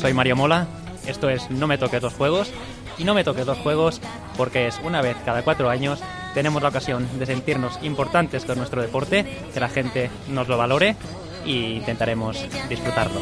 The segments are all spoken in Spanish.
Soy Mario Mola, esto es No me toques dos juegos. Y no me toques dos juegos porque es una vez cada cuatro años tenemos la ocasión de sentirnos importantes con nuestro deporte, que la gente nos lo valore e intentaremos disfrutarlo.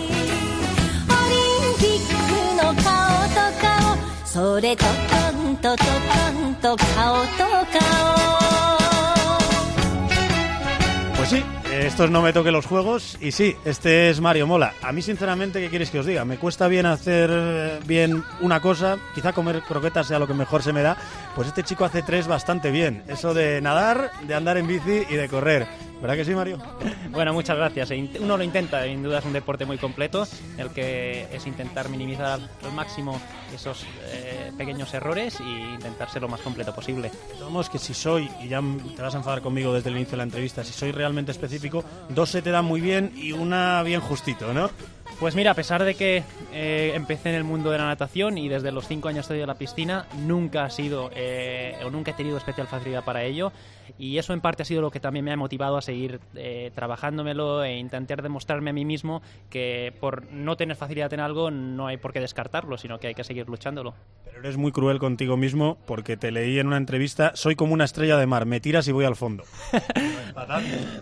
Pues sí, estos no me toque los juegos y sí, este es Mario Mola. A mí sinceramente, ¿qué quieres que os diga? Me cuesta bien hacer eh, bien una cosa, quizá comer croquetas sea lo que mejor se me da, pues este chico hace tres bastante bien. Eso de nadar, de andar en bici y de correr. ¿Verdad que sí, Mario? Bueno, muchas gracias. E Uno lo intenta, sin duda es un deporte muy completo, en el que es intentar minimizar al máximo esos eh, pequeños errores y intentar ser lo más completo posible. Vamos que si soy, y ya te vas a enfadar conmigo desde el inicio de la entrevista, si soy realmente específico, dos se te dan muy bien y una bien justito, ¿no? Pues mira, a pesar de que eh, empecé en el mundo de la natación y desde los 5 años estoy en la piscina, nunca ha sido eh, o nunca he tenido especial facilidad para ello y eso en parte ha sido lo que también me ha motivado a seguir eh, trabajándomelo e intentar demostrarme a mí mismo que por no tener facilidad en algo no hay por qué descartarlo, sino que hay que seguir luchándolo. Pero eres muy cruel contigo mismo porque te leí en una entrevista, soy como una estrella de mar, me tiras y voy al fondo.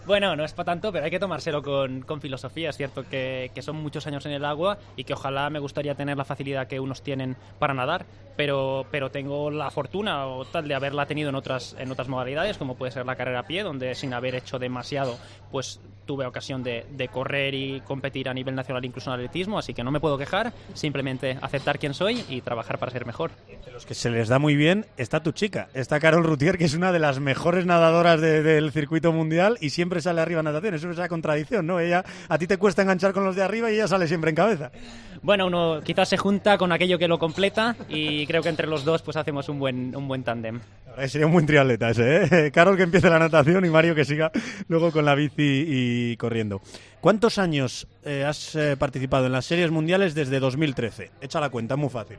Bueno, no es para tanto, pero hay que tomárselo con, con filosofía. Es cierto que, que son muchos años en el agua y que ojalá me gustaría tener la facilidad que unos tienen para nadar, pero, pero tengo la fortuna o tal de haberla tenido en otras, en otras modalidades, como puede ser la carrera a pie, donde sin haber hecho demasiado, pues tuve ocasión de, de correr y competir a nivel nacional incluso en atletismo, así que no me puedo quejar, simplemente aceptar quién soy y trabajar para ser mejor. De los que se les da muy bien está tu chica, está Carol Rutier, que es una de las mejores nadadoras de- del circuito mundial y siempre sale arriba en natación. Eso es esa contradicción, ¿no? Ella, a ti te cuesta enganchar con los de arriba y ella sale siempre en cabeza. Bueno, uno quizás se junta con aquello que lo completa y creo que entre los dos pues hacemos un buen, un buen tándem. Sería un buen triatleta ese, ¿eh? Carol que empiece la natación y Mario que siga luego con la bici y corriendo. ¿Cuántos años eh, has eh, participado en las series mundiales desde 2013? Echa la cuenta, es muy fácil.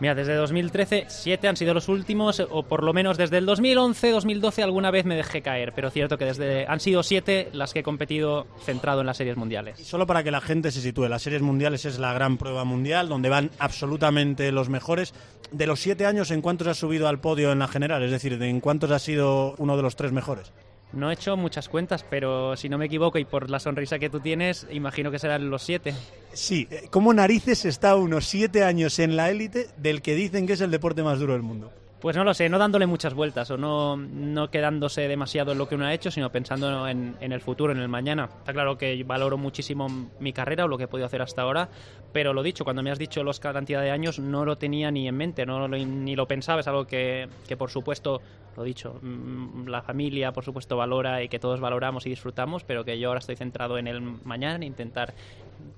Mira, desde 2013, siete han sido los últimos, o por lo menos desde el 2011, 2012 alguna vez me dejé caer, pero cierto que desde han sido siete las que he competido centrado en las series mundiales. Solo para que la gente se sitúe, las series mundiales es la gran prueba mundial donde van absolutamente los mejores. De los siete años, ¿en cuántos has subido al podio en la general? Es decir, ¿en cuántos has sido uno de los tres mejores? No he hecho muchas cuentas, pero si no me equivoco y por la sonrisa que tú tienes, imagino que serán los siete. Sí, eh, ¿cómo narices está uno siete años en la élite del que dicen que es el deporte más duro del mundo? Pues no lo sé, no dándole muchas vueltas o no, no quedándose demasiado en lo que uno ha hecho, sino pensando en, en el futuro, en el mañana. Está claro que valoro muchísimo mi carrera o lo que he podido hacer hasta ahora, pero lo dicho, cuando me has dicho los cantidad de años no lo tenía ni en mente, no lo- ni lo pensaba, es algo que, que por supuesto, lo dicho, mm, la familia por supuesto valora y que todos valoramos y disfrutamos, pero que yo ahora estoy centrado en el mañana, en intentar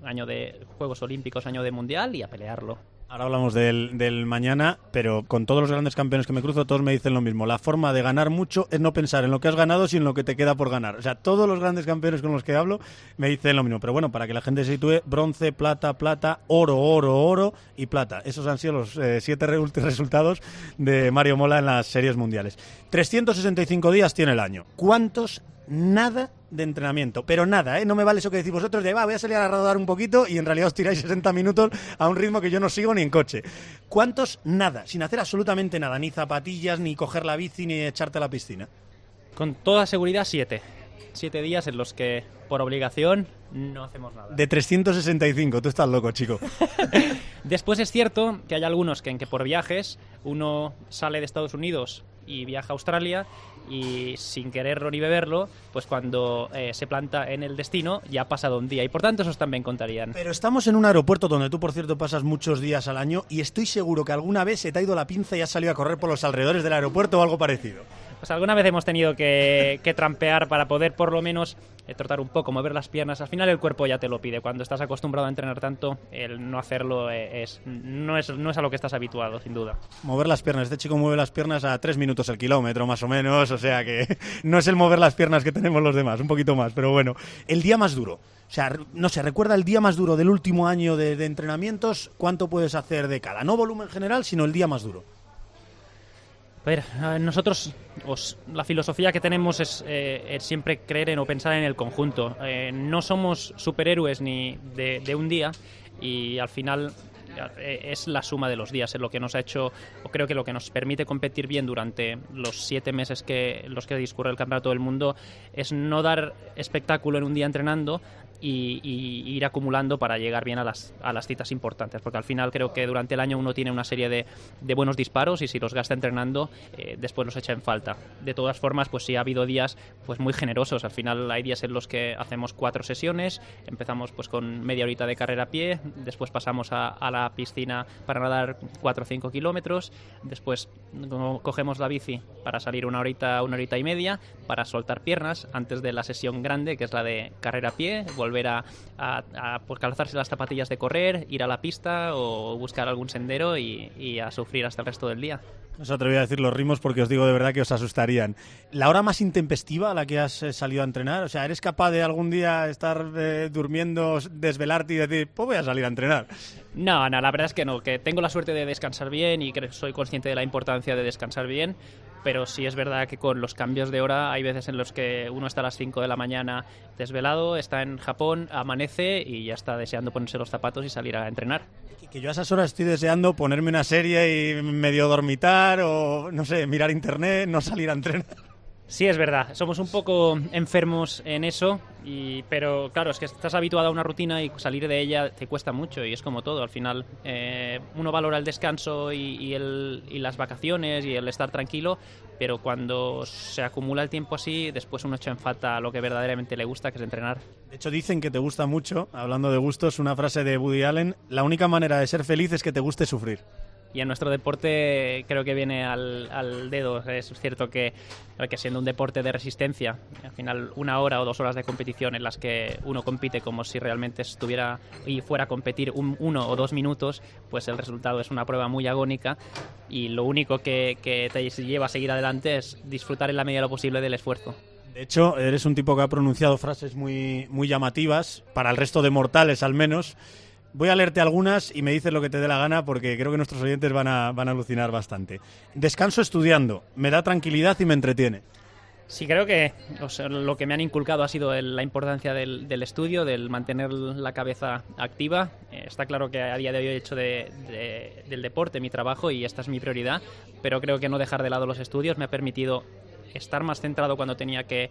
año de Juegos Olímpicos, año de Mundial y a pelearlo. Ahora hablamos del, del mañana, pero con todos los grandes campeones que me cruzo, todos me dicen lo mismo. La forma de ganar mucho es no pensar en lo que has ganado, sino en lo que te queda por ganar. O sea, todos los grandes campeones con los que hablo me dicen lo mismo. Pero bueno, para que la gente se sitúe, bronce, plata, plata, oro, oro, oro y plata. Esos han sido los eh, siete re- resultados de Mario Mola en las series mundiales. 365 días tiene el año. ¿Cuántos? Nada de entrenamiento, pero nada, ¿eh? No me vale eso que decís vosotros de, va, voy a salir a rodar un poquito y en realidad os tiráis 60 minutos a un ritmo que yo no sigo ni en coche. ¿Cuántos? Nada, sin hacer absolutamente nada, ni zapatillas, ni coger la bici, ni echarte a la piscina. Con toda seguridad, siete. Siete días en los que, por obligación, no hacemos nada. De 365, tú estás loco, chico. Después es cierto que hay algunos que en que por viajes uno sale de Estados Unidos y viaja a Australia y sin quererlo ni beberlo, pues cuando eh, se planta en el destino ya ha pasado un día y por tanto esos también contarían. Pero estamos en un aeropuerto donde tú, por cierto, pasas muchos días al año y estoy seguro que alguna vez se te ha ido la pinza y has salido a correr por los alrededores del aeropuerto o algo parecido. Pues alguna vez hemos tenido que, trampear para poder por lo menos eh, trotar un poco, mover las piernas. Al final el cuerpo ya te lo pide. Cuando estás acostumbrado a entrenar tanto, el no hacerlo eh, es, no, es, no es a lo que estás habituado, sin duda. Mover las piernas. Este chico mueve las piernas a tres minutos el kilómetro, más o menos. O sea que no es el mover las piernas que tenemos los demás, un poquito más. Pero bueno, el día más duro. O sea, no sé, recuerda el día más duro del último año de, de entrenamientos. ¿Cuánto puedes hacer de cada? No volumen general, sino el día más duro. A ver, nosotros, os- la filosofía que tenemos es, eh, es siempre creer en o pensar en el conjunto. Eh, no somos superhéroes ni de, de un día. y al final eh, es la suma de los días, es lo que nos ha hecho, o creo que lo que nos permite competir bien durante los siete meses que los que discurre el campeonato del mundo es no dar espectáculo en un día entrenando, y, ir acumulando para llegar bien a las, a las citas importantes, porque al final creo que durante el año uno tiene una serie de, de buenos disparos y si los gasta entrenando, eh, después los echa en falta. De todas formas, pues sí ha habido días pues muy generosos, al final hay días en los que hacemos cuatro sesiones, empezamos pues con media horita de carrera a pie, después pasamos a, a la piscina para nadar cuatro o cinco kilómetros, después cogemos la bici para salir una horita, una horita y media, para soltar piernas antes de la sesión grande, que es la de carrera a pie, volver a, a, pues, calzarse las zapatillas de correr, ir a la pista o buscar algún sendero y, a sufrir hasta el resto del día. No os atreví a decir los ritmos porque os digo de verdad que os asustarían. ¿La hora más intempestiva a la que has eh, salido a entrenar? O sea, ¿eres capaz de algún día estar eh, durmiendo, desvelarte y decir, pues voy a salir a entrenar? No, no, la verdad es que no, que tengo la suerte de descansar bien y que soy consciente de la importancia de descansar bien, pero sí es verdad que con los cambios de hora hay veces en los que uno está a las 5 de la mañana desvelado, está en Japón, amanece y ya está deseando ponerse los zapatos y salir a entrenar. Que yo a esas horas estoy deseando ponerme una serie y medio dormitar o, no sé, mirar internet, no salir a entrenar. Sí, es verdad. Somos un poco enfermos en eso, y, pero claro, es que estás habituado a una rutina y salir de ella te cuesta mucho y es como todo. Al final eh, uno valora el descanso y, el, y, las vacaciones y el estar tranquilo, pero cuando se acumula el tiempo así, después uno echa en falta lo que verdaderamente le gusta, que es entrenar. De hecho, dicen que te gusta mucho, hablando de gustos, una frase de Woody Allen, la única manera de ser feliz es que te guste sufrir y en nuestro deporte creo que viene al, dedo. Es cierto que, que siendo un deporte de resistencia, al final una hora o dos horas de competición en las que uno compite como si realmente estuviera y fuera a competir un, uno o dos minutos, pues el resultado es una prueba muy agónica y lo único que, que te lleva a seguir adelante es disfrutar en la medida de lo posible del esfuerzo. De hecho, eres un tipo que ha pronunciado frases muy, muy llamativas, para el resto de mortales al menos, Voy a leerte algunas y me dices lo que te dé la gana porque creo que nuestros oyentes van a, van a alucinar bastante. Descanso estudiando, me da tranquilidad y me entretiene. Sí, creo que lo que me han inculcado ha sido la importancia del, estudio, del mantener la cabeza activa. Eh, está claro que a día de hoy he hecho del deporte mi trabajo y esta es mi prioridad, pero creo que no dejar de lado los estudios me ha permitido estar más centrado cuando tenía que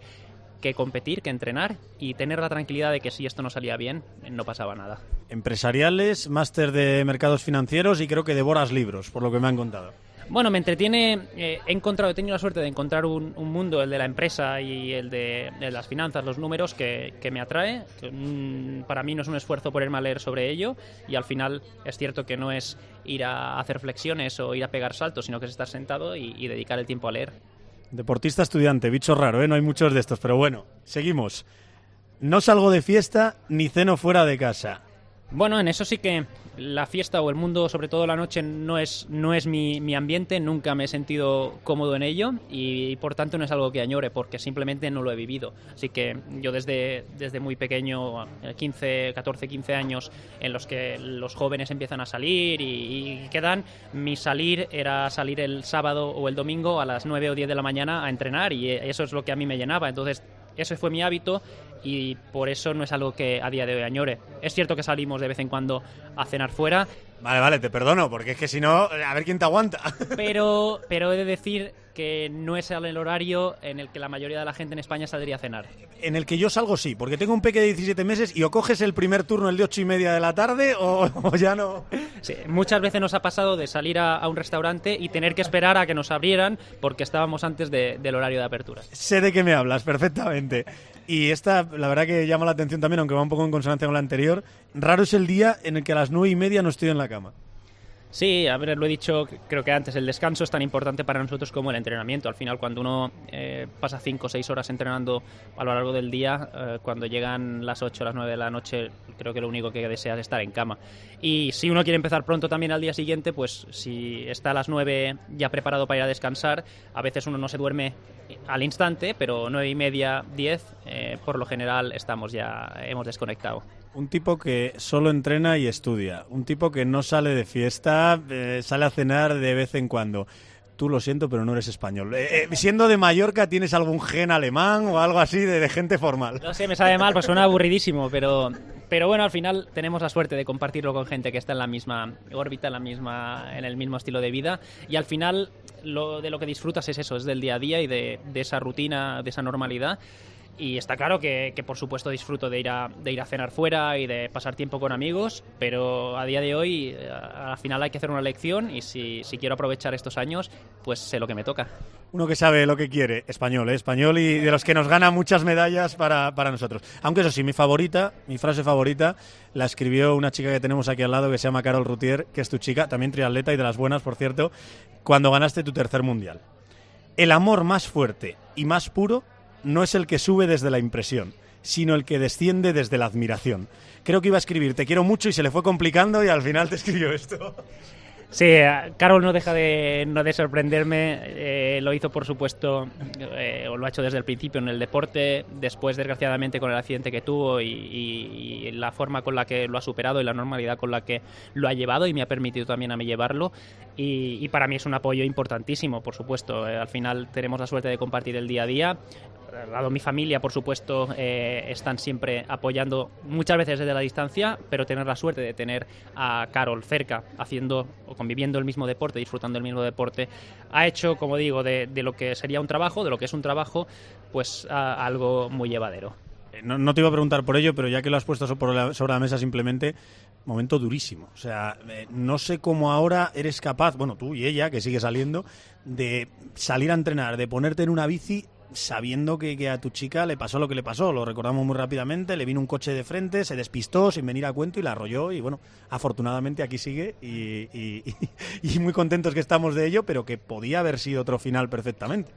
que competir, que entrenar y tener la tranquilidad de que si esto no salía bien, no pasaba nada. Empresariales, máster de mercados financieros y creo que devoras libros, por lo que me han contado. Bueno, me entretiene. Eh, he encontrado, he tenido la suerte de encontrar un, mundo, el de la empresa y el de, las finanzas, los números, que, me atrae. Mm, para mí no es un esfuerzo ponerme a leer sobre ello y al final es cierto que no es ir a hacer flexiones o ir a pegar saltos, sino que es estar sentado y dedicar el tiempo a leer. Deportista estudiante, bicho raro, ¿eh? No hay muchos de estos, pero bueno, seguimos. No salgo de fiesta ni ceno fuera de casa. Bueno, en eso sí que la fiesta o el mundo, sobre todo la noche, no es, no es mi, mi ambiente, nunca me he sentido cómodo en ello y, por tanto no es algo que añore porque simplemente no lo he vivido. Así que yo desde, desde muy pequeño, 15, 14, 15 años, en los que los jóvenes empiezan a salir y, quedan, mi salir era salir el sábado o el domingo a las 9 o 10 de la mañana a entrenar y eso es lo que a mí me llenaba. Entonces ese fue mi hábito y por eso no es algo que a día de hoy añore. Es cierto que salimos de vez en cuando a cenar fuera. Vale, vale, te perdono, porque es que si no, a ver quién te aguanta. Pero, pero he de decir que no es el horario en el que la mayoría de la gente en España saldría a cenar. En el que yo salgo sí, porque tengo un peque de 17 meses y o coges el primer turno el de 8 y media de la tarde o, ya no. Sí, muchas veces nos ha pasado de salir a, un restaurante y tener que esperar a que nos abrieran porque estábamos antes del horario de apertura. Sé de qué me hablas perfectamente. Y esta, la verdad que llama la atención también, aunque va un poco en consonancia con la anterior. Raro es el día en el que a las nueve y media no estoy en la cama. Sí, a ver, lo he dicho, creo que antes, el descanso es tan importante para nosotros como el entrenamiento. Al final, cuando uno eh, pasa 5 o 6 horas entrenando a lo largo del día, eh, cuando llegan las 8 o las 9 de la noche, creo que lo único que desea es estar en cama. Y si uno quiere empezar pronto también al día siguiente, pues si está a las 9 ya preparado para ir a descansar, a veces uno no se duerme al instante, pero 9 y media, 10, eh, por lo general estamos ya, hemos desconectado. Un tipo que solo entrena y estudia. Un tipo que no sale de fiesta, eh, sale a cenar de vez en cuando. Tú lo siento, pero no eres español. Eh, eh, siendo de Mallorca, ¿tienes algún gen alemán o algo así de, gente formal? No sé, me sabe mal, pues suena aburridísimo, pero Pero bueno, al final tenemos la suerte de compartirlo con gente que está en la misma órbita, en, la misma, en el mismo estilo de vida. Y al final de lo que disfrutas es eso, es del día a día y de esa rutina, de esa normalidad. Y está claro que, por supuesto disfruto de ir, a, de ir a cenar fuera y de pasar tiempo con amigos, pero a día de hoy eh, al final hay que hacer una elección y si, si quiero aprovechar estos años, pues sé lo que me toca. Uno que sabe lo que quiere, español, ¿eh? español y de los que nos gana muchas medallas para, para nosotros. Aunque eso sí, mi favorita, mi frase favorita, la escribió una chica que tenemos aquí al lado que se llama Carol Rutier, que es tu chica, también triatleta y de las buenas, por cierto, cuando ganaste tu tercer mundial. El amor más fuerte y más puro no es el que sube desde la impresión, sino el que desciende desde la admiración. Creo que iba a escribir te quiero mucho y se le fue complicando y al final te escribió esto. Sí, Carol no deja de, no de sorprenderme. Eh, lo hizo, por supuesto, eh, o lo ha hecho desde el principio en el deporte. Después, desgraciadamente, con el accidente que tuvo y, la forma con la que lo ha superado y la normalidad con la que lo ha llevado y me ha permitido también a mí llevarlo. Y, para mí es un apoyo importantísimo, por supuesto. Eh, al final tenemos la suerte de compartir el día a día al lado mi familia, por supuesto, eh, están siempre apoyando muchas veces desde la distancia, pero tener la suerte de tener a Carol cerca, haciendo o conviviendo el mismo deporte, disfrutando el mismo deporte, ha hecho, como digo, de, lo que sería un trabajo, de lo que es un trabajo, pues algo muy llevadero. No, no, te iba a preguntar por ello, pero ya que lo has puesto sobre la, sobre la mesa simplemente, momento durísimo. O sea, eh, no sé cómo ahora eres capaz, bueno, tú y ella, que sigue saliendo, de salir a entrenar, de ponerte en una bici sabiendo que, que, a tu chica le pasó lo que le pasó. Lo recordamos muy rápidamente. Le vino un coche de frente, se despistó sin venir a cuento y la arrolló. Y bueno, afortunadamente aquí sigue y, y, y, y muy contentos que estamos de ello, pero que podía haber sido otro final perfectamente.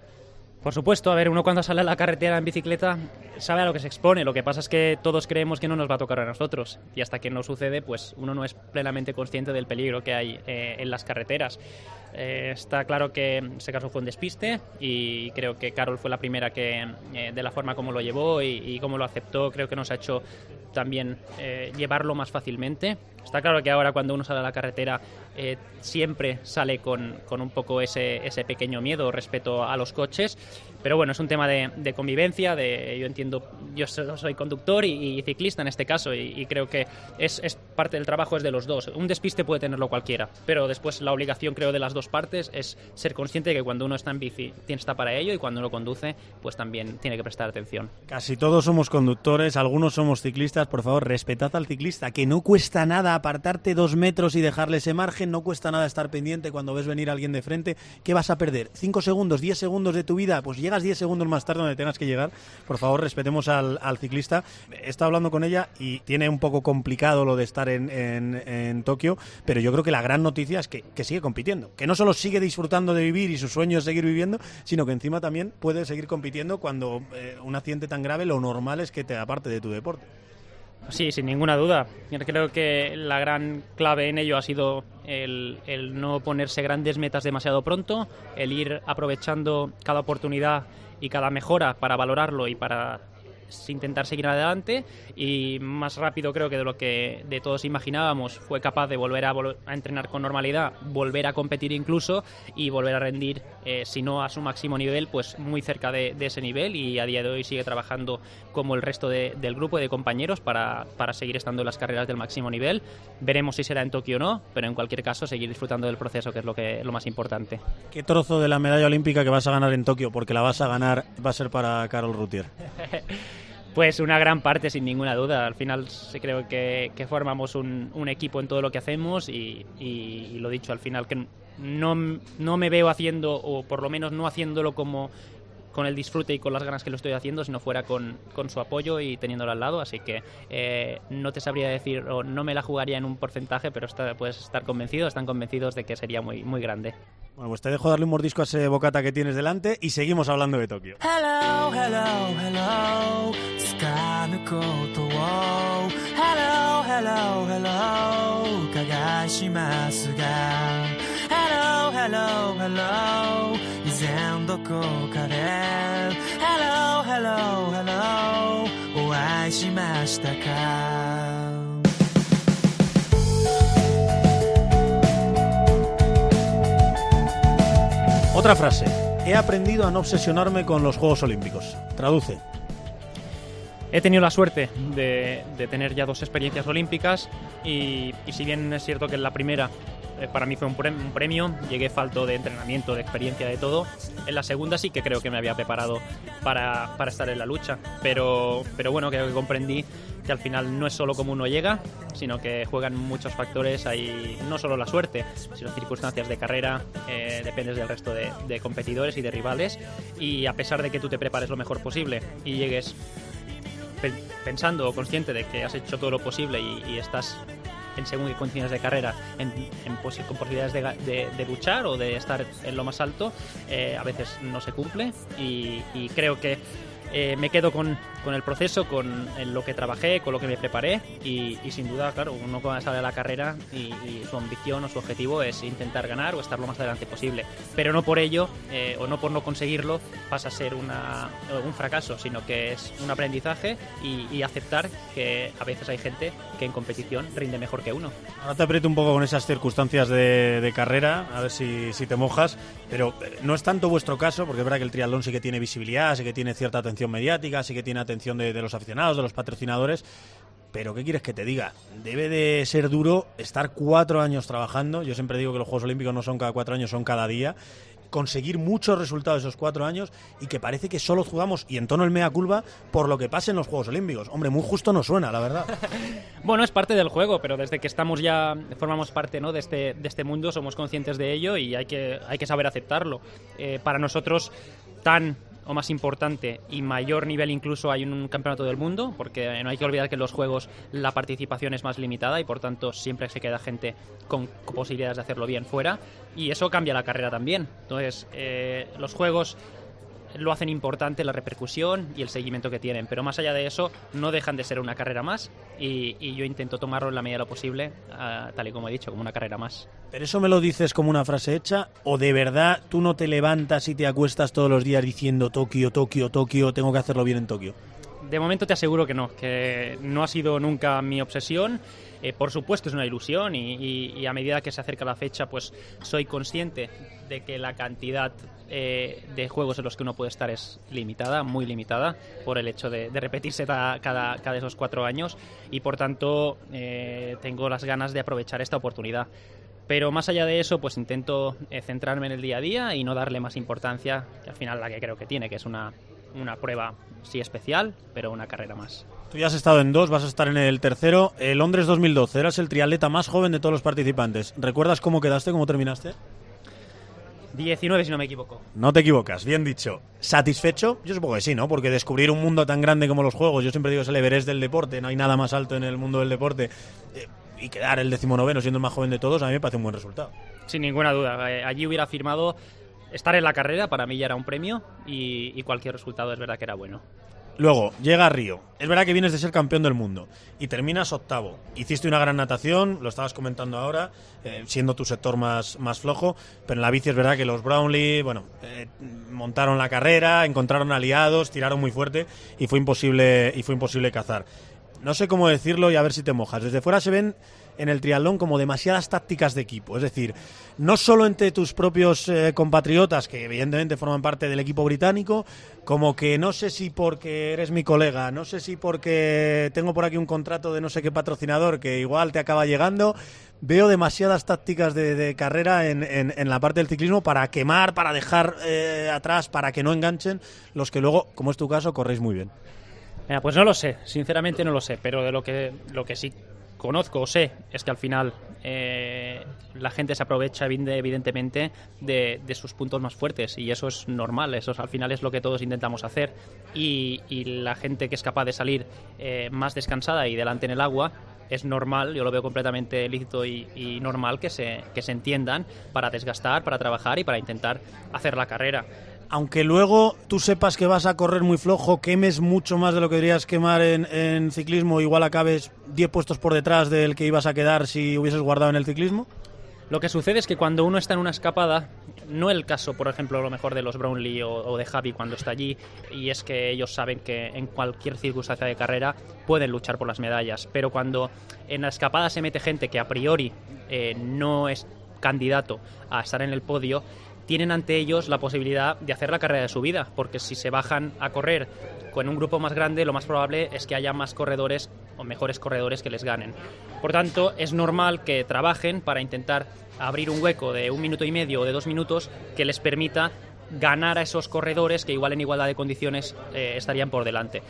Por supuesto, a ver, uno cuando sale a la carretera en bicicleta sabe a lo que se expone. Lo que pasa es que todos creemos que no nos va a tocar a nosotros. Y hasta que no sucede, pues uno no es plenamente consciente del peligro que hay eh, en las carreteras. Eh, está claro que ese caso fue un despiste y creo que Carol fue la primera que, eh, de la forma como lo llevó y, y cómo lo aceptó, creo que nos ha hecho también llevarlo más fácilmente. Está claro que ahora cuando uno sale a la carretera eh, siempre sale con, con un poco ese, ese, pequeño miedo respecto a los coches, pero bueno, es un tema de, de convivencia, de, yo entiendo, yo soy conductor y, y ciclista en este caso y, y creo que es, es, parte del trabajo es de los dos. Un despiste puede tenerlo cualquiera, pero después la obligación creo de las dos partes es ser consciente de que cuando uno está en bici está para ello y cuando lo conduce pues también tiene que prestar atención. Casi todos somos conductores, algunos somos ciclistas, por favor respetad al ciclista, que no cuesta nada apartarte dos metros y dejarle ese margen, no cuesta nada estar pendiente cuando ves venir a alguien de frente, ¿qué vas a perder? ¿Cinco segundos, diez segundos de tu vida? Pues llegas diez segundos más tarde donde tengas que llegar, por favor respetemos al, ciclista. He estado hablando con ella y tiene un poco complicado lo de estar en, Tokio, pero yo creo que la gran noticia es que, que sigue compitiendo, que no solo sigue disfrutando de vivir y su sueño es seguir viviendo, sino que encima también puede seguir compitiendo cuando eh, un accidente tan grave lo normal es que te aparte de tu deporte. Sí, sin ninguna duda. Creo que la gran clave en ello ha sido el, el, no ponerse grandes metas demasiado pronto, el ir aprovechando cada oportunidad y cada mejora para valorarlo y para intentar seguir adelante y más rápido creo que de lo que de todos imaginábamos fue capaz de volver a, vol a entrenar con normalidad, volver a competir incluso y volver a rendir, eh, si no a su máximo nivel, pues muy cerca de, de, ese nivel y a día de hoy sigue trabajando como el resto de, del grupo de compañeros para, para seguir estando en las carreras del máximo nivel. Veremos si será en Tokio o no, pero en cualquier caso seguir disfrutando del proceso que es lo, que, lo más importante. ¿Qué trozo de la medalla olímpica que vas a ganar en Tokio? Porque la vas a ganar va a ser para Carol Rutier. Pues una gran parte, sin ninguna duda. Al final creo que, que formamos un, equipo en todo lo que hacemos y, y, y, lo dicho, al final que no, no me veo haciendo, o por lo menos no haciéndolo como con el disfrute y con las ganas que lo estoy haciendo, si no fuera con, con su apoyo y teniéndolo al lado. Así que eh, no te sabría decir, o no me la jugaría en un porcentaje, pero está, puedes estar convencido, están convencidos de que sería muy, muy grande. Bueno, pues te dejo darle un mordisco a ese bocata que tienes delante y seguimos hablando de Tokio. Hello, hello, hello. Hello, hello, hello. Hello, hello, hello. 依然どこかで Hello, hello, hello. お会いしましたか Otra frase. He aprendido a no obsesionarme con los Juegos Olímpicos. Traduce. He tenido la suerte de, de tener ya dos experiencias olímpicas y, y si bien es cierto que en la primera eh, para mí fue un prem- un premio, llegué falto de entrenamiento, de experiencia, de todo. En la segunda sí que creo que me había preparado para, para estar en la lucha, pero, pero bueno, creo que comprendí que al final no es solo como uno llega, sino que juegan muchos factores, hay no solo la suerte, sino circunstancias de carrera, eh, dependes del resto de, de competidores y de rivales, y a pesar de que tú te prepares lo mejor posible y llegues pensando o consciente de que has hecho todo lo posible y, estás en según qué condiciones de carrera en, en con posibilidades de, de- de luchar o de estar en lo más alto, eh, a veces no se cumple y creo que eh, me quedo con, con el proceso, con lo que trabajé, con lo que me preparé y, sin duda, claro, uno cuando sale a la carrera y, y su ambición o su objetivo es intentar ganar o estar lo más adelante posible. Pero no por ello, eh, o no por no conseguirlo, pasa a ser un fracaso, sino que es un aprendizaje y, y aceptar que a veces hay gente que en competición rinde mejor que uno. Ahora te aprieto un poco con esas circunstancias de, de carrera, a ver si, si te mojas, pero eh, no es tanto vuestro caso, porque es verdad que el triatlón sí que tiene visibilidad, sí que tiene cierta atención mediática, sí que tiene atención de, de los aficionados, de los patrocinadores, pero ¿qué quieres que te diga? Debe de ser duro estar cuatro años trabajando, yo siempre digo que los Juegos Olímpicos no son cada cuatro años, son cada día, conseguir muchos resultados esos cuatro años y que parece que solo jugamos, y en tono el mea culpa, por lo que pase en los Juegos Olímpicos. Hombre, muy justo no suena, la verdad. Bueno, es parte del juego, pero desde que estamos ya, formamos parte ¿no? de, este, de este mundo, somos conscientes de ello y hay que, hay que saber aceptarlo. Eh, para nosotros, tan o más importante y mayor nivel incluso hay un campeonato del mundo, porque no hay que olvidar que en los juegos la participación es más limitada y por tanto siempre se queda gente con posibilidades de hacerlo bien fuera y eso cambia la carrera también. Entonces, eh, los juegos lo hacen importante la repercusión y el seguimiento que tienen. Pero más allá de eso, no dejan de ser una carrera más y, y yo intento tomarlo en la medida de lo posible, ah, tal y como he dicho, como una carrera más. ¿Pero eso me lo dices como una frase hecha? ¿O de verdad tú no te levantas y te acuestas todos los días diciendo Tokio, Tokio, Tokio, tengo que hacerlo bien en Tokio? De momento te aseguro que no, que no ha sido nunca mi obsesión. Eh, por supuesto es una ilusión y, y- y a medida que se acerca la fecha, pues soy consciente de que la cantidad eh, de juegos en los que uno puede estar es limitada, muy limitada, por el hecho de, repetirse cada, cada de esos cuatro años y por tanto eh, tengo las ganas de aprovechar esta oportunidad. Pero más allá de eso, pues intento eh, centrarme en el día a día y no darle más importancia, que al final la que creo que tiene, que es una, una prueba sí especial, pero una carrera más. Tú ya has estado en dos, vas a estar en el tercero. El Londres 2012, eras el triatleta más joven de todos los participantes. ¿Recuerdas cómo quedaste, cómo terminaste? 19 si no me equivoco. No te equivocas, bien dicho. ¿Satisfecho? Yo supongo que sí, ¿no? Porque descubrir un mundo tan grande como los juegos, yo siempre digo es el Everest del deporte, no hay nada más alto en el mundo del deporte. eh, y quedar el decimonoveno siendo el más joven de todos, a mí me parece un buen resultado. Sin ninguna duda. Eh, allí hubiera firmado estar en la carrera, para mí ya era un premio y, y cualquier resultado es verdad que era bueno. Luego, llega a Río. Es verdad que vienes de ser campeón del mundo y terminas octavo. Hiciste una gran natación, lo estabas comentando ahora, eh, siendo tu sector más, más flojo, pero en la bici es verdad que los Brownlee, bueno, eh, montaron la carrera, encontraron aliados, tiraron muy fuerte y fue imposible, y fue imposible cazar. No sé cómo decirlo y a ver si te mojas. Desde fuera se ven en el triatlón como demasiadas tácticas de equipo. Es decir, no solo entre tus propios eh, compatriotas, que evidentemente forman parte del equipo británico, como que no sé si porque eres mi colega, no sé si porque tengo por aquí un contrato de no sé qué patrocinador que igual te acaba llegando. Veo demasiadas tácticas de, carrera en la parte del ciclismo para quemar, para dejar eh, atrás, para que no enganchen los que luego, como es tu caso, corréis muy bien. Mira, pues no lo sé, sinceramente no lo sé, pero de lo que, lo que sí conozco o sé es que al final eh, la gente se aprovecha evide- evidentemente de, sus puntos más fuertes y eso es normal, eso es- al final es lo que todos intentamos hacer y, y la gente que es capaz de salir eh, más descansada y delante en el agua es normal, yo lo veo completamente lícito y, y normal que se, que se entiendan para desgastar, para trabajar y para intentar hacer la carrera. Aunque luego tú sepas que vas a correr muy flojo, quemes mucho más de lo que deberías quemar en, ciclismo, igual acabes 10 puestos por detrás del que ibas a quedar si hubieses guardado en el ciclismo? Lo que sucede es que cuando uno está en una escapada, no el caso, por ejemplo, a lo mejor de los Brownlee o, o de Javi cuando está allí, y es que ellos saben que en cualquier circunstancia de carrera pueden luchar por las medallas, pero cuando en la escapada se mete gente que a priori eh, no es candidato a estar en el podio, tienen ante ellos la posibilidad de hacer la carrera de su vida, porque si se bajan a correr con un grupo más grande, lo más probable es que haya más corredores o mejores corredores que les ganen. Por tanto, es normal que trabajen para intentar abrir un hueco de un minuto y medio o de dos minutos que les permita ganar a esos corredores que igual en igualdad de condiciones eh, estarían por delante.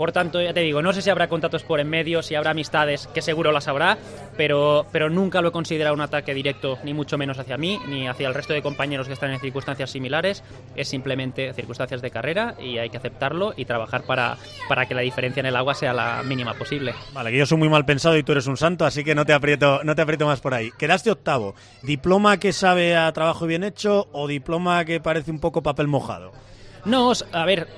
Por tanto, ya te digo, no sé si habrá contratos por en medio, si habrá amistades, que seguro las habrá, pero, pero nunca lo he considerado un ataque directo, ni mucho menos hacia mí, ni hacia el resto de compañeros que están en circunstancias similares. Es simplemente circunstancias de carrera y hay que aceptarlo y trabajar para, para que la diferencia en el agua sea la mínima posible. Vale, que yo soy muy mal pensado y tú eres un santo, así que no te aprieto, no te aprieto más por ahí. Quedaste octavo. ¿Diploma que sabe a trabajo bien hecho o diploma que parece un poco papel mojado? No, a ver,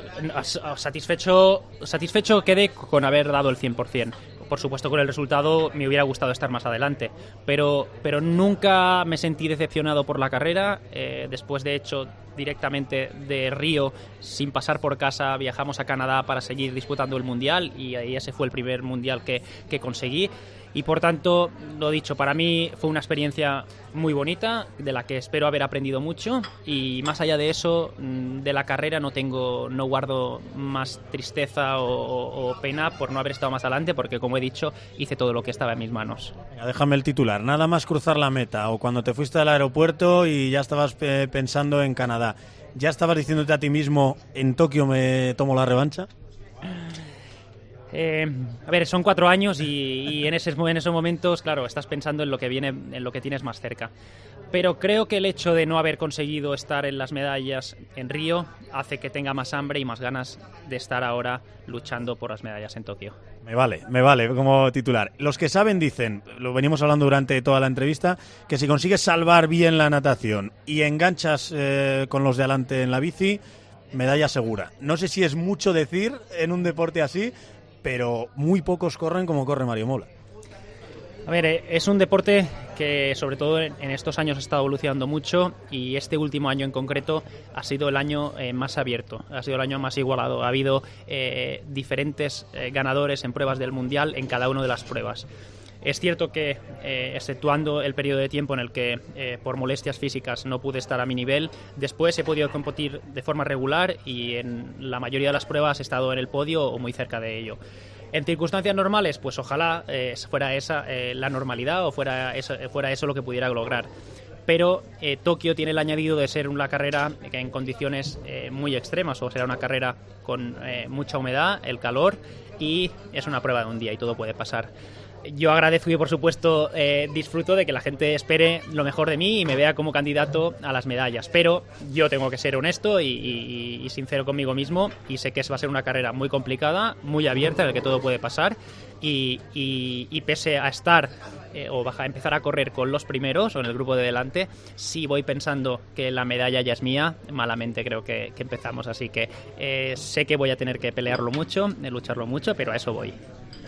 satisfecho, satisfecho quedé con haber dado el 100%. Por supuesto, con el resultado me hubiera gustado estar más adelante, pero, pero nunca me sentí decepcionado por la carrera. Eh, después, de hecho, directamente de Río, sin pasar por casa, viajamos a Canadá para seguir disputando el Mundial y ese fue el primer Mundial que, que conseguí. Y por tanto, lo dicho, para mí fue una experiencia muy bonita, de la que espero haber aprendido mucho. Y más allá de eso, mm, de la carrera no tengo, no guardo más tristeza o, o- pena por no haber estado más adelante, porque como he dicho, hice todo lo que estaba en mis manos. Venga, déjame el titular. Nada más cruzar la meta o cuando te fuiste al aeropuerto y ya estabas eh, pensando en Canadá. ¿Ya estabas diciéndote a ti mismo, en Tokio me tomo la revancha? Eh, a ver, son cuatro años y, y en, esos, en esos momentos, claro, estás pensando en lo que viene, en lo que tienes más cerca. Pero creo que el hecho de no haber conseguido estar en las medallas en Río hace que tenga más hambre y más ganas de estar ahora luchando por las medallas en Tokio. Me vale, me vale como titular. Los que saben dicen, lo venimos hablando durante toda la entrevista, que si consigues salvar bien la natación y enganchas eh, con los de adelante en la bici, medalla segura. No sé si es mucho decir en un deporte así, pero muy pocos corren como corre Mario Mola. A ver, eh, es un deporte que sobre todo en estos años ha estado evolucionando mucho y este último año en concreto ha sido el año eh, más abierto, ha sido el año más igualado. Ha habido eh, diferentes eh, ganadores en pruebas del Mundial en cada una de las pruebas. Es cierto que, eh, exceptuando el periodo de tiempo en el que eh, por molestias físicas no pude estar a mi nivel, después he podido competir de forma regular y en la mayoría de las pruebas he estado en el podio o muy cerca de ello. En circunstancias normales, pues ojalá eh, fuera esa la normalidad o fuera eso, lo que pudiera lograr. Pero eh, Tokio tiene el añadido de ser una carrera que en condiciones muy extremas, o será una carrera con mucha humedad, el calor, y es una prueba de un día y todo puede pasar. Yo agradezco y, por supuesto, eh, disfruto de que la gente espere lo mejor de mí y me vea como candidato a las medallas. Pero yo tengo que ser honesto y, sincero conmigo mismo y sé que va a ser una carrera muy complicada, muy abierta, en la que todo puede pasar. Y, pese a estar eh, o baja, empezar a correr con los primeros o en el grupo de delante, si voy pensando que la medalla ya es mía, malamente creo que, empezamos. Así que eh, sé que voy a tener que pelearlo mucho, lucharlo mucho, pero a eso voy.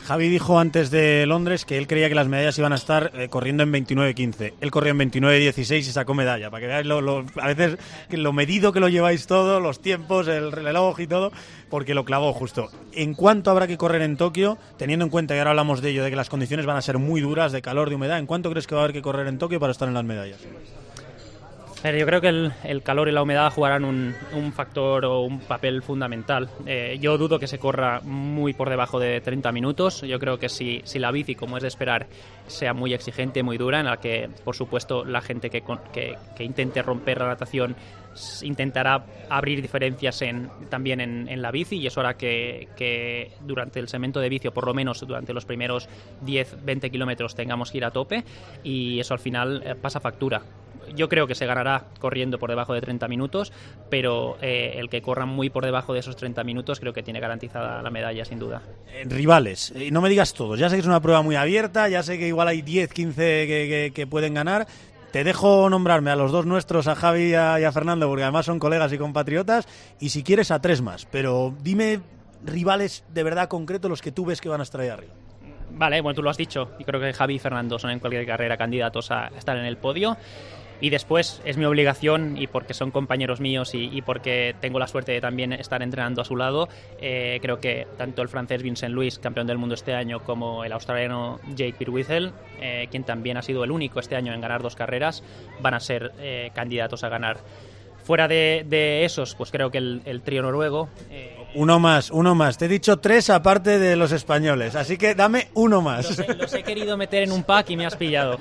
Javi dijo antes de Londres que él creía que las medallas iban a estar eh, corriendo en 29-15. Él corrió en 29-16 y sacó medalla. Para que veáis lo, a veces lo medido que lo lleváis todo, los tiempos, el reloj y todo, porque lo clavó justo. ¿En cuánto habrá que correr en Tokio? Teniendo en cuenta, y ahora hablamos de ello, de que las condiciones van a ser muy duras, de calor, de humedad, ¿en cuánto crees que va a haber que correr en Tokio para estar en las medallas? Pero yo creo que el, el calor y la humedad jugarán un, un factor o un papel fundamental. Eh, yo dudo que se corra muy por debajo de 30 minutos. Yo creo que si, si la bici, como es de esperar, sea muy exigente, muy dura, en la que, por supuesto, la gente que, que, que intente romper la natación intentará abrir diferencias en, también en, en la bici y eso hará que, que durante el segmento de bici, o por lo menos durante los primeros 10-20 kilómetros, tengamos que ir a tope y eso al final eh, pasa factura yo creo que se ganará corriendo por debajo de 30 minutos, pero eh, el que corra muy por debajo de esos 30 minutos creo que tiene garantizada la medalla, sin duda. Eh, rivales, eh, no me digas todos. Ya sé que es una prueba muy abierta, ya sé que igual hay 10, 15 que, que- que pueden ganar. Te dejo nombrarme a los dos nuestros, a Javi y a, y a Fernando, porque además son colegas y compatriotas, y si quieres a tres más. Pero dime rivales de verdad concretos los que tú ves que van a estar ahí arriba. Vale, bueno, tú lo has dicho. Yo creo que Javi y Fernando son en cualquier carrera candidatos a estar en el podio. Y después es mi obligación, y porque son compañeros míos y, y porque tengo la suerte de también estar entrenando a su lado, eh, creo que tanto el francés Vincent Luis, campeón del mundo este año, como el australiano Jake Pirwitzel, eh, quien también ha sido el único este año en ganar dos carreras, van a ser eh, candidatos a ganar. Fuera de, de esos, pues creo que el, el trío noruego... eh, Uno más, uno más. Te he dicho tres aparte de los españoles, así que dame uno más. Los he, los he querido meter en un pack y me has pillado.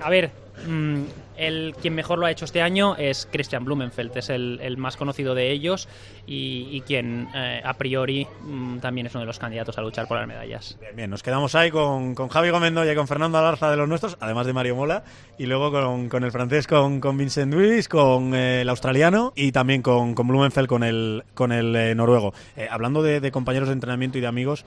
A ver, mm, el quien mejor lo ha hecho este año es Christian Blumenfeld, es el, el más conocido de ellos y, quien eh, a priori mm, también es uno de los candidatos a luchar por las medallas. Bien, nos quedamos ahí con, con Javi Gomendoya y con Fernando Alarza de los nuestros, además de Mario Mola, y luego con, con el francés, con, con Vincent Luis, con eh, el australiano y también con, Blumenfeld, con el, con el eh, noruego. Hablando de compañeros de entrenamiento y de amigos,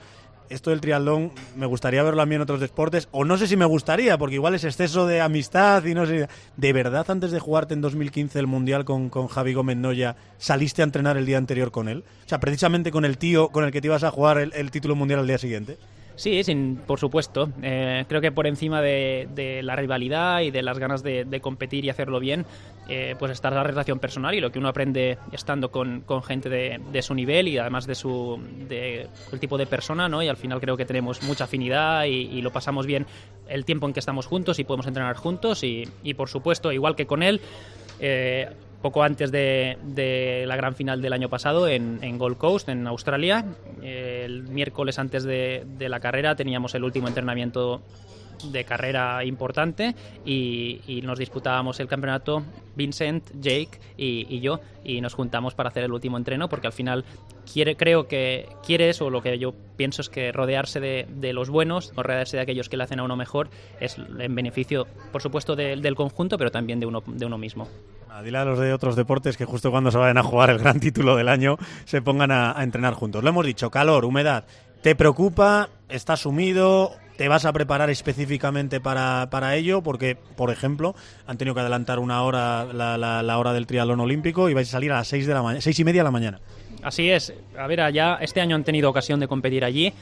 esto del triatlón me gustaría verlo a mí en otros deportes, o no sé si me gustaría, porque igual es exceso de amistad y no sé. ¿De verdad antes de jugarte en 2015 el Mundial con, con Javi Gómez Noya saliste a entrenar el día anterior con él? O sea, precisamente con el tío con el que te ibas a jugar el, el título mundial al día siguiente. Sí, sin, por supuesto. Eh, creo que por encima de, la rivalidad y de las ganas de, competir y hacerlo bien, eh, pues está la relación personal y lo que uno aprende estando con, gente de, de su nivel y además de su de, el tipo de persona, ¿no? Y al final creo que tenemos mucha afinidad y, y lo pasamos bien el tiempo en que estamos juntos y podemos entrenar juntos y, y por supuesto, igual que con él, eh, poco antes de, la gran final del año pasado en, en Gold Coast, en Australia. El miércoles antes de, la carrera teníamos el último entrenamiento de carrera importante y, y, nos disputábamos el campeonato Vincent, Jake y, yo y nos juntamos para hacer el último entreno porque al final quiere, creo que quiere eso, lo que yo pienso es que rodearse de, los buenos, o rodearse de aquellos que le hacen a uno mejor es en beneficio, por supuesto, de, del conjunto, pero también de uno, de uno mismo. Ah, dile a los de otros deportes que justo cuando se vayan a jugar el gran título del año se pongan a, entrenar juntos. Lo hemos dicho, calor, humedad. ¿Te preocupa? ¿Estás sumido? ¿Te vas a preparar específicamente para, para, ello? Porque, por ejemplo, han tenido que adelantar una hora la, hora del triatlón olímpico y vais a salir a las seis de seis y media de la mañana. Así es. A ver, allá este año han tenido ocasión de competir allí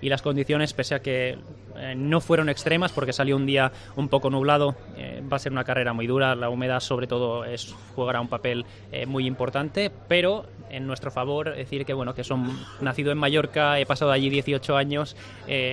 y las condiciones, pese a que eh, no fueron extremas porque salió un día un poco nublado, eh, va a ser una carrera muy dura. La humedad, sobre todo, es, jugará un papel eh, muy importante, pero en nuestro favor decir que bueno que son nacido en Mallorca, he pasado allí 18 años,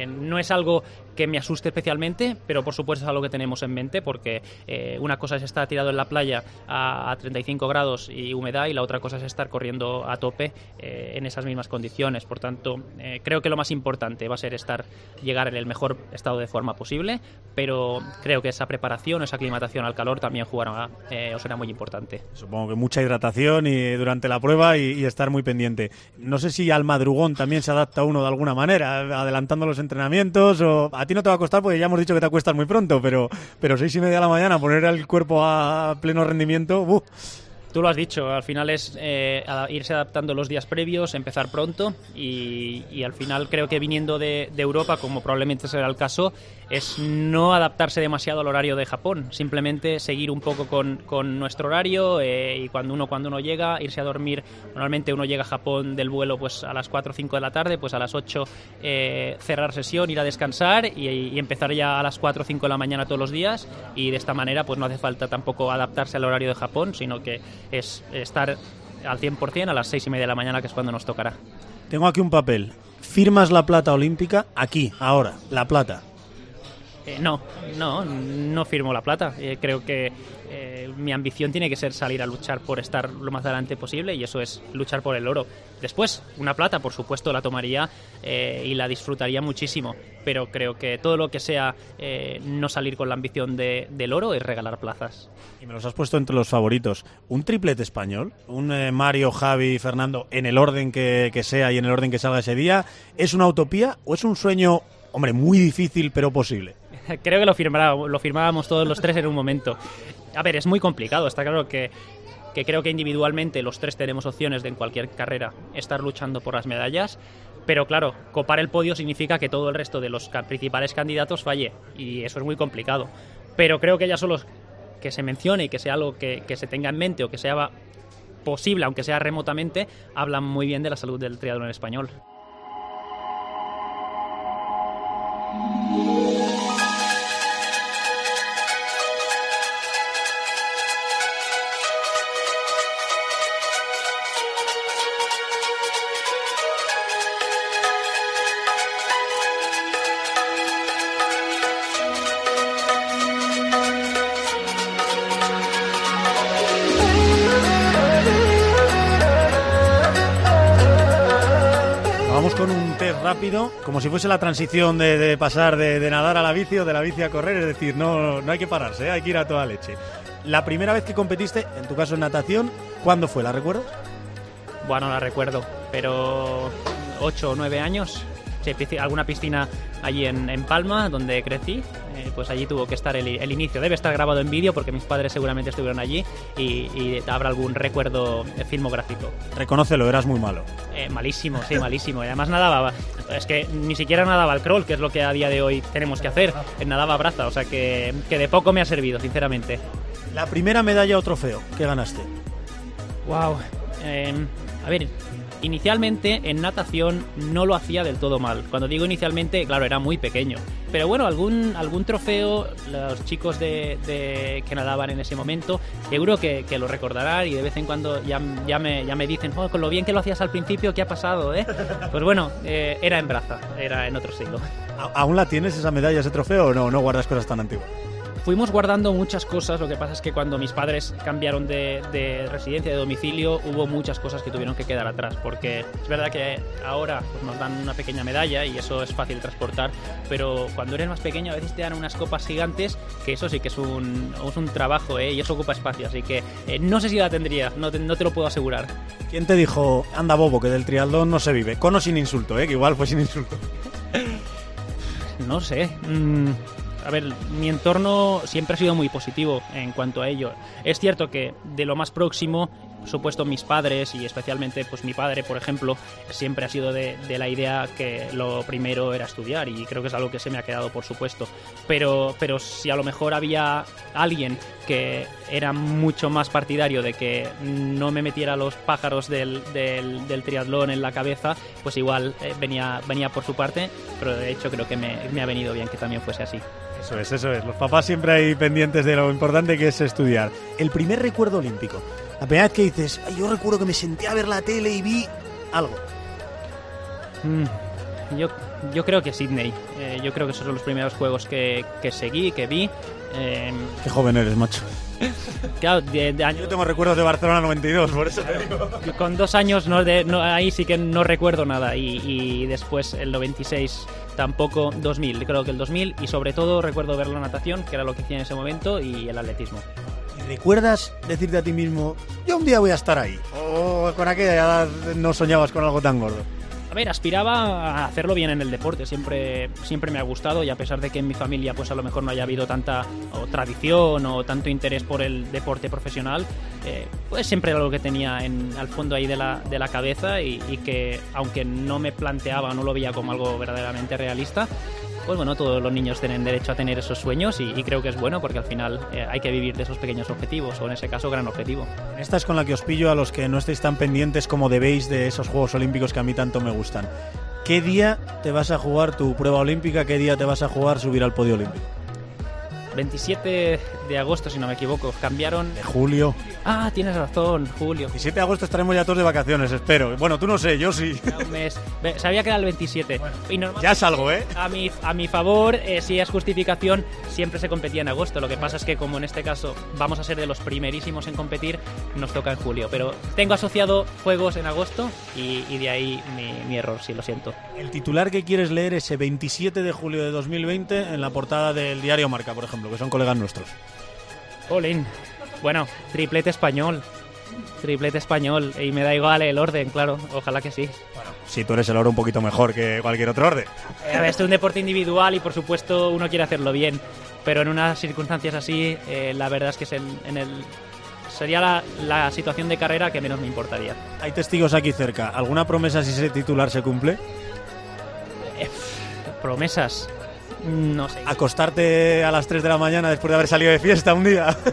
no es algo que me asuste especialmente, pero por supuesto es algo que tenemos en mente porque eh, una cosa es estar tirado en la playa a, a, 35 grados y humedad y la otra cosa es estar corriendo a tope eh, en esas mismas condiciones. Por tanto, eh, creo que lo más importante va a ser estar llegar en el mejor estado de forma posible, pero creo que esa preparación, esa aclimatación al calor también jugará eh, o será muy importante. Supongo que mucha hidratación y durante la prueba y, y estar muy pendiente. No sé si al madrugón también se adapta uno de alguna manera, adelantando los entrenamientos o a ti no te va a costar porque ya hemos dicho que te acuestas muy pronto, pero, pero seis y media de la mañana poner el cuerpo a pleno rendimiento, ¡buh! Tú lo has dicho, al final es eh, irse adaptando los días previos, empezar pronto y, al final creo que viniendo de, Europa, como probablemente será el caso, es no adaptarse demasiado al horario de Japón, simplemente seguir un poco con, nuestro horario eh, y cuando uno cuando uno llega, irse a dormir, normalmente uno llega a Japón del vuelo pues a las 4 o 5 de la tarde, pues a las 8 eh, cerrar sesión, ir a descansar y, y, empezar ya a las 4 o 5 de la mañana todos los días. Y de esta manera pues no hace falta tampoco adaptarse al horario de Japón, sino que es estar al 100% a las 6 y media de la mañana, que es cuando nos tocará. Tengo aquí un papel. ¿Firmas la plata olímpica? Aquí, ahora, la plata. Eh, no, no, no firmo la plata. Eh, creo que eh, mi ambición tiene que ser salir a luchar por estar lo más adelante posible y eso es luchar por el oro. Después, una plata, por supuesto, la tomaría y la disfrutaría muchísimo, pero creo que todo lo que sea no salir con la ambición de, del oro es regalar plazas. Y me los has puesto entre los favoritos. ¿Un triplete español? ¿Un Mario, Javi, Fernando, en el orden que sea y en el orden que salga ese día? ¿Es una utopía o es un sueño, hombre, muy difícil pero posible? creo que lo, firmará, lo firmábamos todos los tres en un momento. A ver, es muy complicado, está claro que, que creo que individualmente los tres tenemos opciones de en cualquier carrera estar luchando por las medallas, pero claro, copar el podio significa que todo el resto de los principales candidatos falle, y eso es muy complicado. Pero creo que ya solo que se mencione y que sea algo que, que se tenga en mente o que sea posible, aunque sea remotamente, hablan muy bien de la salud del triatlón español. Como si fuese la transición de, pasar de, nadar a la bici o de la bici a correr, es decir, no, no hay que pararse, ¿eh? hay que ir a toda leche. La primera vez que competiste, en tu caso en natación, ¿cuándo fue? ¿La recuerdas? Bueno, la recuerdo, pero 8 o 9 años. Alguna piscina allí en, en Palma, donde crecí, eh, pues allí tuvo que estar el, el inicio. Debe estar grabado en vídeo porque mis padres seguramente estuvieron allí y, y habrá algún recuerdo eh, filmográfico. Reconócelo, eras muy malo. Eh, malísimo, sí, malísimo. Y además nadaba. Es que ni siquiera nadaba al crawl, que es lo que a día de hoy tenemos que hacer. Eh, Nadaba a braza, o sea que, que de poco me ha servido, sinceramente. La primera medalla o trofeo que ganaste. Wow. a ver, inicialmente en natación no lo hacía del todo mal. Cuando digo inicialmente, claro, era muy pequeño. Pero bueno, algún, algún trofeo, los chicos de, que nadaban en ese momento, seguro que, lo recordarán y de vez en cuando ya, ya, me, ya me dicen, "Oh, con lo bien que lo hacías al principio, ¿qué ha pasado? Eh? Pues bueno, eh, era en braza, era en otro siglo. ¿A- ¿Aún la tienes esa medalla, ese trofeo o no? No guardas cosas tan antiguas. Fuimos guardando muchas cosas, lo que pasa es que cuando mis padres cambiaron de, de residencia, de domicilio, hubo muchas cosas que tuvieron que quedar atrás, porque es verdad que ahora pues, nos dan una pequeña medalla y eso es fácil de transportar, pero cuando eres más pequeño a veces te dan unas copas gigantes, que eso sí que es un, es un trabajo ¿eh? y eso ocupa espacio, así que eh, no sé si la tendría, no te, no te lo puedo asegurar. ¿Quién te dijo, anda bobo, que del triatlón no se vive? Con o sin insulto, ¿eh? que igual fue sin insulto. No sé. mm, a ver, mi entorno siempre ha sido muy positivo en cuanto a ello. Es cierto que de lo más próximo, por supuesto, mis padres y especialmente pues mi padre, por ejemplo, siempre ha sido de, la idea que lo primero era estudiar y creo que es algo que se me ha quedado, por supuesto. Pero, pero si a lo mejor había alguien que era mucho más partidario de que no me metiera los pájaros del, del, del triatlón en la cabeza, pues igual eh, venía, venía por su parte, pero de hecho creo que me, me ha venido bien que también fuese así. Eso es, eso es. Los papás siempre hay pendientes de lo importante que es estudiar. El primer recuerdo olímpico. La primera vez que dices, "Ay, yo recuerdo que me senté a ver la tele y vi algo. Mm, Yo, yo creo que Sydney. Eh, yo creo que esos son los primeros juegos que, que seguí, que vi. Eh, Qué joven eres, macho. claro, de, de año- Yo tengo recuerdos de Barcelona 92, por eso te digo. con dos años no, de- no- ahí sí que no recuerdo nada. Y, y después el 96 tampoco, 2000, creo que el 2000. Y sobre todo recuerdo ver la natación, que era lo que hacía en ese momento, y el atletismo. ¿Y recuerdas decirte a ti mismo, yo un día voy a estar ahí? O con aquella edad no soñabas con algo tan gordo. Ver, aspiraba a hacerlo bien en el deporte, siempre, siempre me ha gustado y a pesar de que en mi familia pues a lo mejor no haya habido tanta o tradición o tanto interés por el deporte profesional, eh, pues siempre era algo que tenía en, al fondo ahí de la, de la cabeza y, y que aunque no me planteaba, no lo veía como algo verdaderamente realista, pues bueno, todos los niños tienen derecho a tener esos sueños y, y creo que es bueno porque al final eh, hay que vivir de esos pequeños objetivos o en ese caso gran objetivo. Esta es con la que os pillo a los que no estéis tan pendientes como debéis de esos Juegos Olímpicos que a mí tanto me gustan. ¿Qué día te vas a jugar tu prueba olímpica? ¿Qué día te vas a jugar subir al podio olímpico? 27 de agosto, si no me equivoco, cambiaron... De julio. Ah, tienes razón, Julio. 17 de agosto estaremos ya todos de vacaciones, espero. Bueno, tú no sé, yo sí. Un mes. Sabía que era el 27. Y normal- Ya salgo, ¿eh? a mi, a mi favor, eh, si es justificación, siempre se competía en agosto. Lo que pasa es que, como en este caso vamos a ser de los primerísimos en competir, nos toca en julio. Pero tengo asociado juegos en agosto y, y de ahí mi, mi error, sí, lo siento. El titular que quieres leer ese 27 de julio de 2020 en la portada del diario Marca, por ejemplo, que son colegas nuestros. Olin. Bueno, triplete español. Triplete español. Y me da igual el orden, claro. Ojalá que sí. Si tú eres el oro un poquito mejor que cualquier otro orden. Eh, A ver, esto es un deporte individual y por supuesto uno quiere hacerlo bien, pero en unas circunstancias así, eh, la verdad es que es en, en el sería la, la situación de carrera que menos me importaría. Hay testigos aquí cerca. ¿Alguna promesa si ese titular se cumple? Eh, promesas, no sé. Acostarte a las 3 de la mañana después de haber salido de fiesta un día.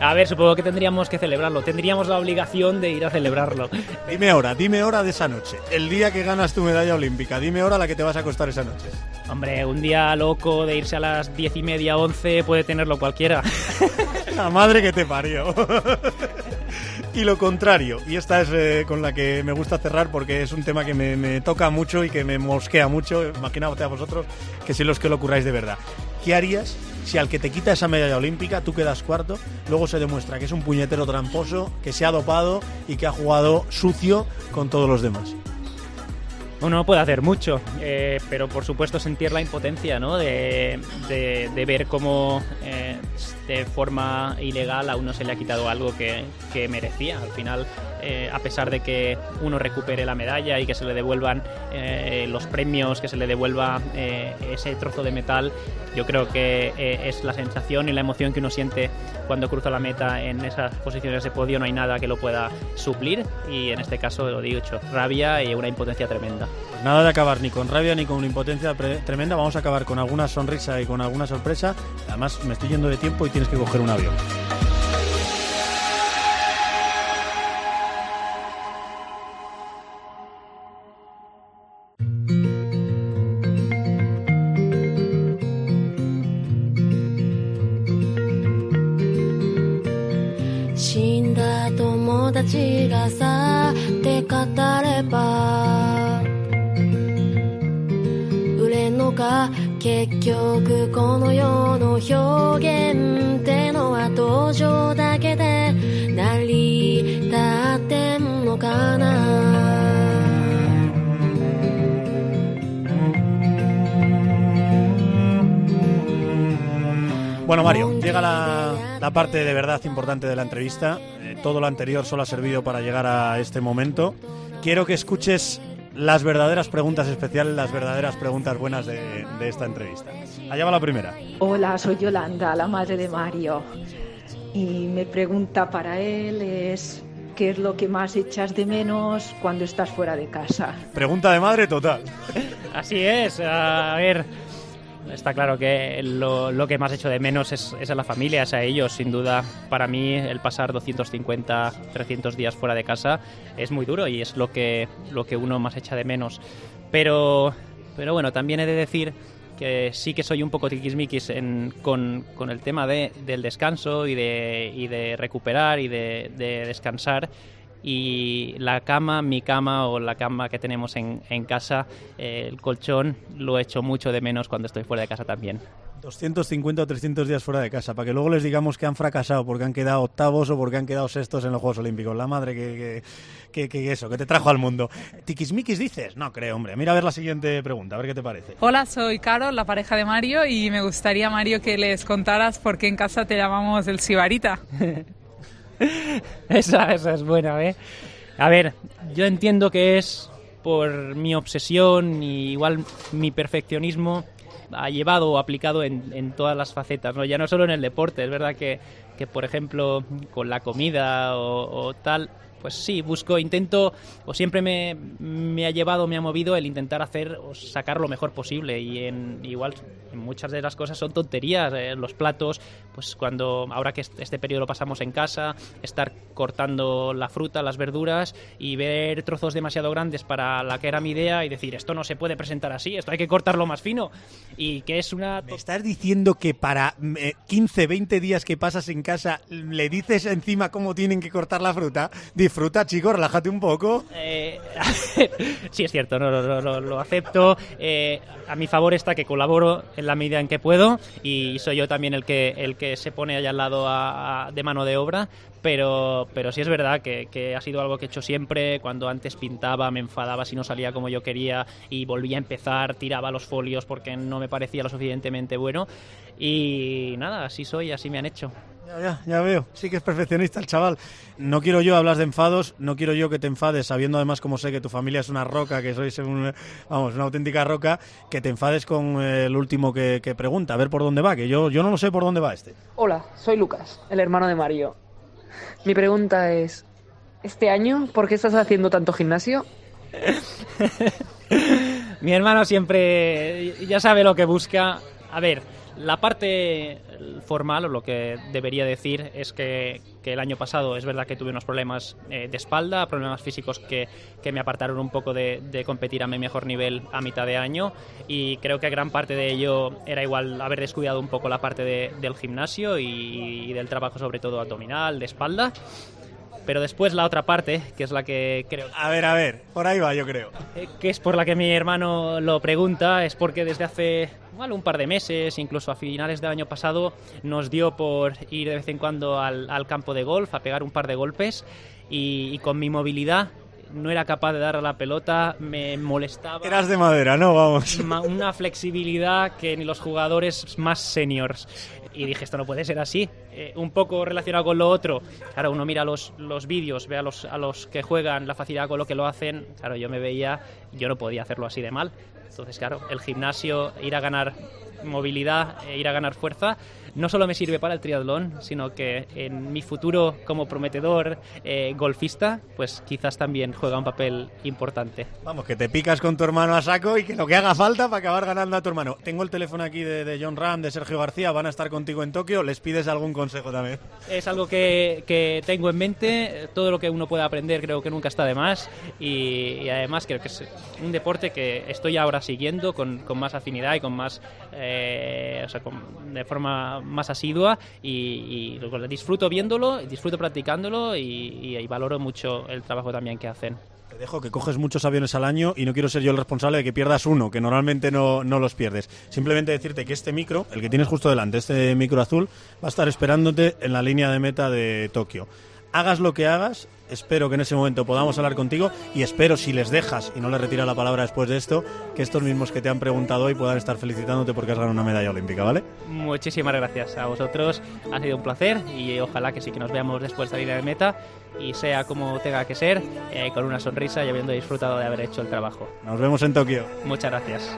A ver, supongo que tendríamos que celebrarlo. Tendríamos la obligación de ir a celebrarlo. dime hora, dime hora de esa noche. El día que ganas tu medalla olímpica. Dime hora a la que te vas a acostar esa noche. Hombre, un día loco de irse a las diez y media, once, puede tenerlo cualquiera. La madre que te parió. y lo contrario, y esta es eh, con la que me gusta cerrar porque es un tema que me, me toca mucho y que me mosquea mucho, imaginaos a vosotros que sois los que lo curáis de verdad. ¿Qué harías si al que te quita esa medalla olímpica tú quedas cuarto, luego se demuestra que es un puñetero tramposo, que se ha dopado y que ha jugado sucio con todos los demás? Uno no puede hacer mucho, eh, pero por supuesto sentir la impotencia, ¿no? De, ver cómo eh, de forma ilegal a uno se le ha quitado algo que, que merecía. Al final, eh, a pesar de que uno recupere la medalla y que se le devuelvan eh, los premios, que se le devuelva eh, ese trozo de metal, yo creo que es la sensación y la emoción que uno siente cuando cruza la meta en esas posiciones de podio. No hay nada que lo pueda suplir y en este caso, lo digo, hecho, rabia y una impotencia tremenda. Pues nada de acabar ni con rabia ni con una impotencia tremenda. Vamos a acabar con alguna sonrisa y con alguna sorpresa. Además, me estoy yendo de tiempo y tienes que coger un avión. 語れば売れんのか？結局この世の表現ってのは登場だけで成り立ってんのかな？Bueno, Mario, llega la, la parte de verdad importante de la entrevista. Eh, todo lo anterior solo ha servido para llegar a este momento. Quiero que escuches las verdaderas preguntas especiales, las verdaderas preguntas buenas de, de esta entrevista. Allá va la primera. Hola, soy Yolanda, la madre de Mario. Y mi pregunta para él es, ¿qué es lo que más echas de menos cuando estás fuera de casa? Pregunta de madre total. Así es, a ver. Está claro que lo, lo que más hecho de menos es, es a la familia, es a ellos. Sin duda, para mí, el pasar 250, 300 días fuera de casa es muy duro y es lo que, lo que uno más echa de menos. Pero, pero bueno, también he de decir que sí que soy un poco tiquismiquis en, con, con el tema de, del descanso y de, y de recuperar y de, de descansar y la cama, mi cama o la cama que tenemos en, en casa, eh, el colchón, lo echo mucho de menos cuando estoy fuera de casa también. 250 o 300 días fuera de casa, para que luego les digamos que han fracasado porque han quedado octavos o porque han quedado sextos en los Juegos Olímpicos. La madre que, que, que- que eso, que te trajo al mundo. ¿Tiquismiquis dices? No creo, hombre. Mira a ver la siguiente pregunta, a ver qué te parece. Hola, soy Carol, la pareja de Mario, y me gustaría, Mario, que les contaras por qué en casa te llamamos el Sibarita. esa, esa es buena, ¿eh? A ver, yo entiendo que es por mi obsesión y igual mi perfeccionismo ha llevado o aplicado en, todas las facetas, ¿no? Ya no solo en el deporte, es verdad que, que por ejemplo, con la comida o tal, pues sí, busco, intento, o siempre me, me ha llevado, me ha movido el intentar hacer o sacar lo mejor posible. Y en, igual en muchas de las cosas son tonterías. eh, los platos, pues cuando, ahora que este periodo lo pasamos en casa, estar cortando la fruta, las verduras y ver trozos demasiado grandes para la que era mi idea y decir, esto no se puede presentar así, esto hay que cortarlo más fino. Y que es una. ¿Me estás diciendo que para eh, 15, 20 días que pasas en casa le dices encima cómo tienen que cortar la fruta? Disfruta, chico, relájate un poco. Eh, sí, es cierto, no, lo acepto. Eh, a mi favor está que colaboro en la medida en que puedo y soy yo también el que, el que se pone allá al lado de mano de obra. Pero, pero sí es verdad que ha sido algo que he hecho siempre. Cuando antes pintaba, me enfadaba si no salía como yo quería y volvía a empezar, tiraba los folios porque no me parecía lo suficientemente bueno. Y nada, así soy, así me han hecho. Ya, ya, ya veo. Sí que es perfeccionista el chaval. No quiero yo hablar de enfados, no quiero yo que te enfades, sabiendo además como sé que tu familia es una roca, que sois un- vamos, una auténtica roca, que te enfades con eh, el último que, que pregunta, a ver por dónde va, que yo, yo no lo sé por dónde va este. Hola, soy Lucas, el hermano de Mario. Mi pregunta es, ¿este año por qué estás haciendo tanto gimnasio? Mi hermano siempre ya sabe lo que busca. A ver, la parte formal, o lo que debería decir, es que, que el año pasado es verdad que tuve unos problemas eh, de espalda, problemas físicos que, que me apartaron un poco de, de competir a mi mejor nivel a mitad de año y creo que gran parte de ello era igual haber descuidado un poco la parte de- del gimnasio y, y del trabajo sobre todo abdominal, de espalda. Pero después la otra parte, que es la que creo A ver, a ver, por ahí va, yo creo. que es por la que mi hermano lo pregunta, es porque desde hace igual un par de meses, incluso a finales del año pasado, nos dio por ir de vez en cuando al, al campo de golf a pegar un par de golpes y, y con mi movilidad no era capaz de dar a la pelota, me molestaba. Eras de madera, ¿no? Vamos. Una flexibilidad que ni los jugadores más seniors. Y dije, esto no puede ser así. Eh, un poco relacionado con lo otro. Claro, uno mira los, los vídeos, ve a los, a los que juegan, la facilidad con lo que lo hacen. Claro, yo me veía, yo no podía hacerlo así de mal. Entonces, claro, el gimnasio, ir a ganar movilidad, e ir a ganar fuerza, no solo me sirve para el triatlón, sino que en mi futuro como prometedor eh, golfista, pues quizás también juega un papel importante. Vamos, que te picas con tu hermano a saco y que lo que haga falta para acabar ganando a tu hermano. Tengo el teléfono aquí de, de John Ram, de Sergio García, van a estar contigo en Tokio. ¿Les pides algún consejo también? Es algo que, que tengo en mente, todo lo que uno puede aprender creo que nunca está de más y, además creo que es un deporte que estoy ahora siguiendo con, con más afinidad y con más, eh, o sea, con- de forma más asidua y, y disfruto viéndolo, disfruto practicándolo y valoro mucho el trabajo también que hacen. Dejo que coges muchos aviones al año y no quiero ser yo el responsable de que pierdas uno, que normalmente no, no los pierdes. Simplemente decirte que este micro, el que tienes justo delante, este micro azul, va a estar esperándote en la línea de meta de Tokio. Hagas lo que hagas, espero que en ese momento podamos hablar contigo y espero, si les dejas y no les retiras la palabra después de esto, que estos mismos que te han preguntado hoy puedan estar felicitándote porque has ganado una medalla olímpica, ¿vale? Muchísimas gracias a vosotros, ha sido un placer y ojalá que sí que nos veamos después de la línea de meta y sea como tenga que ser, eh, con una sonrisa y habiendo disfrutado de haber hecho el trabajo. Nos vemos en Tokio. Muchas gracias.